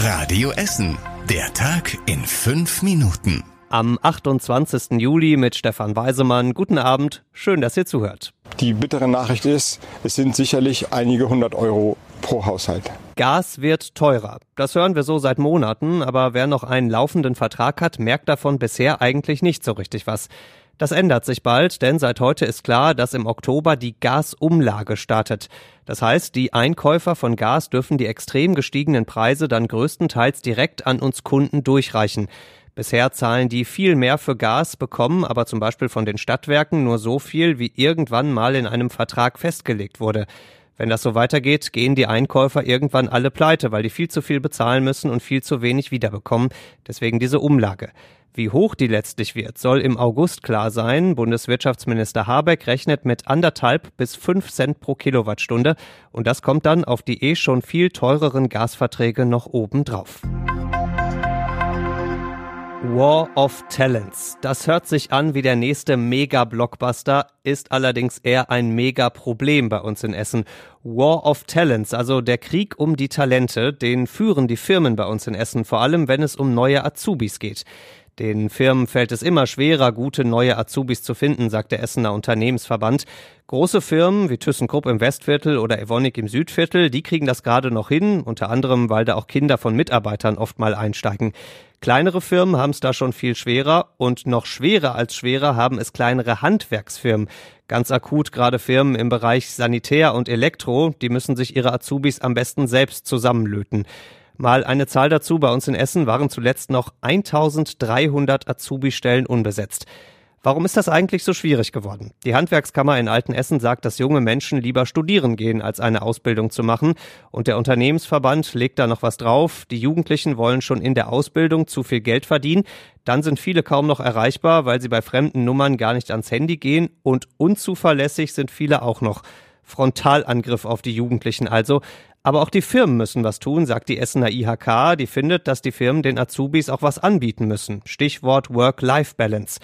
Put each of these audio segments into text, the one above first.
Radio Essen. Der Tag in fünf Minuten. Am 28. Juli mit Stefan Weisemann. Guten Abend. Schön, dass ihr zuhört. Die bittere Nachricht ist, es sind sicherlich einige hundert Euro pro Haushalt. Gas wird teurer. Das hören wir so seit Monaten, aber wer noch einen laufenden Vertrag hat, merkt davon bisher eigentlich nicht so richtig was. Das ändert sich bald, denn seit heute ist klar, dass im Oktober die Gasumlage startet. Das heißt, die Einkäufer von Gas dürfen die extrem gestiegenen Preise dann größtenteils direkt an uns Kunden durchreichen. Bisher zahlen die viel mehr für Gas, bekommen aber zum Beispiel von den Stadtwerken nur so viel, wie irgendwann mal in einem Vertrag festgelegt wurde. Wenn das so weitergeht, gehen die Einkäufer irgendwann alle pleite, weil die viel zu viel bezahlen müssen und viel zu wenig wiederbekommen. Deswegen diese Umlage. Wie hoch die letztlich wird, soll im August klar sein. Bundeswirtschaftsminister Habeck rechnet mit anderthalb bis fünf Cent pro Kilowattstunde. Und das kommt dann auf die eh schon viel teureren Gasverträge noch oben drauf. War of Talents. Das hört sich an wie der nächste Mega-Blockbuster, ist allerdings eher ein Mega-Problem bei uns in Essen. War of Talents, also der Krieg um die Talente, den führen die Firmen bei uns in Essen, vor allem wenn es um neue Azubis geht. Den Firmen fällt es immer schwerer, gute neue Azubis zu finden, sagt der Essener Unternehmensverband. Große Firmen wie ThyssenKrupp im Westviertel oder Evonik im Südviertel, die kriegen das gerade noch hin, unter anderem, weil da auch Kinder von Mitarbeitern oft mal einsteigen. Kleinere Firmen haben es da schon viel schwerer und noch schwerer als schwerer haben es kleinere Handwerksfirmen. Ganz akut gerade Firmen im Bereich Sanitär und Elektro, die müssen sich ihre Azubis am besten selbst zusammenlöten. Mal eine Zahl dazu. Bei uns in Essen waren zuletzt noch 1300 Azubi-Stellen unbesetzt. Warum ist das eigentlich so schwierig geworden? Die Handwerkskammer in Altenessen sagt, dass junge Menschen lieber studieren gehen, als eine Ausbildung zu machen. Und der Unternehmensverband legt da noch was drauf. Die Jugendlichen wollen schon in der Ausbildung zu viel Geld verdienen. Dann sind viele kaum noch erreichbar, weil sie bei fremden Nummern gar nicht ans Handy gehen. Und unzuverlässig sind viele auch noch. Frontalangriff auf die Jugendlichen also. Aber auch die Firmen müssen was tun, sagt die Essener IHK. Die findet, dass die Firmen den Azubis auch was anbieten müssen. Stichwort Work-Life-Balance.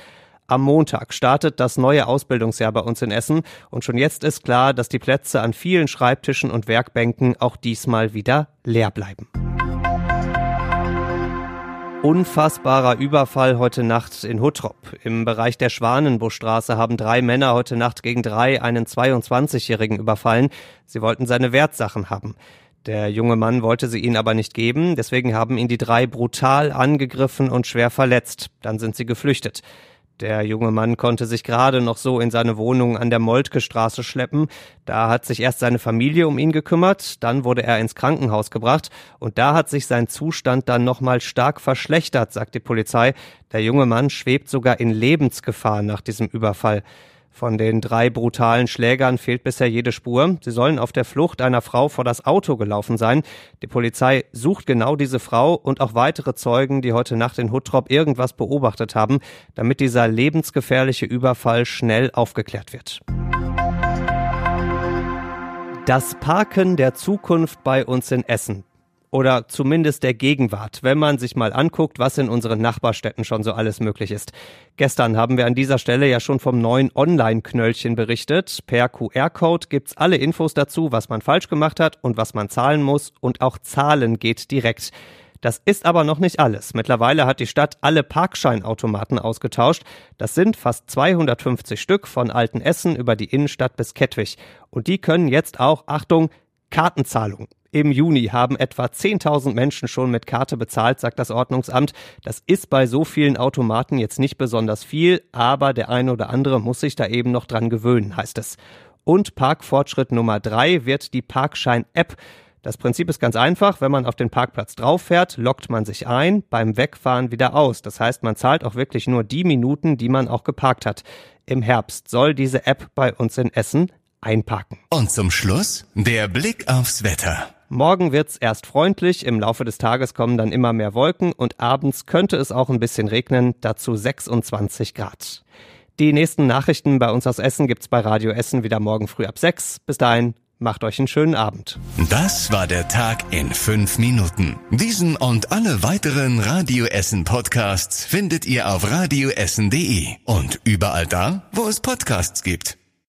Am Montag startet das neue Ausbildungsjahr bei uns in Essen und schon jetzt ist klar, dass die Plätze an vielen Schreibtischen und Werkbänken auch diesmal wieder leer bleiben. Unfassbarer Überfall heute Nacht in Huttrop. Im Bereich der Schwanenbuschstraße haben drei Männer heute Nacht gegen drei einen 22-Jährigen überfallen. Sie wollten seine Wertsachen haben. Der junge Mann wollte sie ihnen aber nicht geben, deswegen haben ihn die drei brutal angegriffen und schwer verletzt. Dann sind sie geflüchtet. Der junge Mann konnte sich gerade noch so in seine Wohnung an der Moltke Straße schleppen. Da hat sich erst seine Familie um ihn gekümmert, dann wurde er ins Krankenhaus gebracht und da hat sich sein Zustand dann nochmal stark verschlechtert, sagt die Polizei. Der junge Mann schwebt sogar in Lebensgefahr nach diesem Überfall. Von den drei brutalen Schlägern fehlt bisher jede Spur. Sie sollen auf der Flucht einer Frau vor das Auto gelaufen sein. Die Polizei sucht genau diese Frau und auch weitere Zeugen, die heute Nacht in Huttrop irgendwas beobachtet haben, damit dieser lebensgefährliche Überfall schnell aufgeklärt wird. Das Parken der Zukunft bei uns in Essen oder zumindest der Gegenwart, wenn man sich mal anguckt, was in unseren Nachbarstädten schon so alles möglich ist. Gestern haben wir an dieser Stelle ja schon vom neuen Online-Knöllchen berichtet. Per QR-Code gibt's alle Infos dazu, was man falsch gemacht hat und was man zahlen muss und auch zahlen geht direkt. Das ist aber noch nicht alles. Mittlerweile hat die Stadt alle Parkscheinautomaten ausgetauscht. Das sind fast 250 Stück von Altenessen über die Innenstadt bis Kettwig. Und die können jetzt auch, Achtung, Kartenzahlung. Im Juni haben etwa 10.000 Menschen schon mit Karte bezahlt, sagt das Ordnungsamt. Das ist bei so vielen Automaten jetzt nicht besonders viel, aber der eine oder andere muss sich da eben noch dran gewöhnen, heißt es. Und Parkfortschritt Nummer drei wird die Parkschein-App. Das Prinzip ist ganz einfach. Wenn man auf den Parkplatz drauf fährt, lockt man sich ein, beim Wegfahren wieder aus. Das heißt, man zahlt auch wirklich nur die Minuten, die man auch geparkt hat. Im Herbst soll diese App bei uns in Essen einparken. Und zum Schluss der Blick aufs Wetter. Morgen wird's erst freundlich, im Laufe des Tages kommen dann immer mehr Wolken und abends könnte es auch ein bisschen regnen, dazu 26 Grad. Die nächsten Nachrichten bei uns aus Essen gibt's bei Radio Essen wieder morgen früh ab 6. Bis dahin, macht euch einen schönen Abend. Das war der Tag in fünf Minuten. Diesen und alle weiteren Radio Essen Podcasts findet ihr auf radioessen.de und überall da, wo es Podcasts gibt.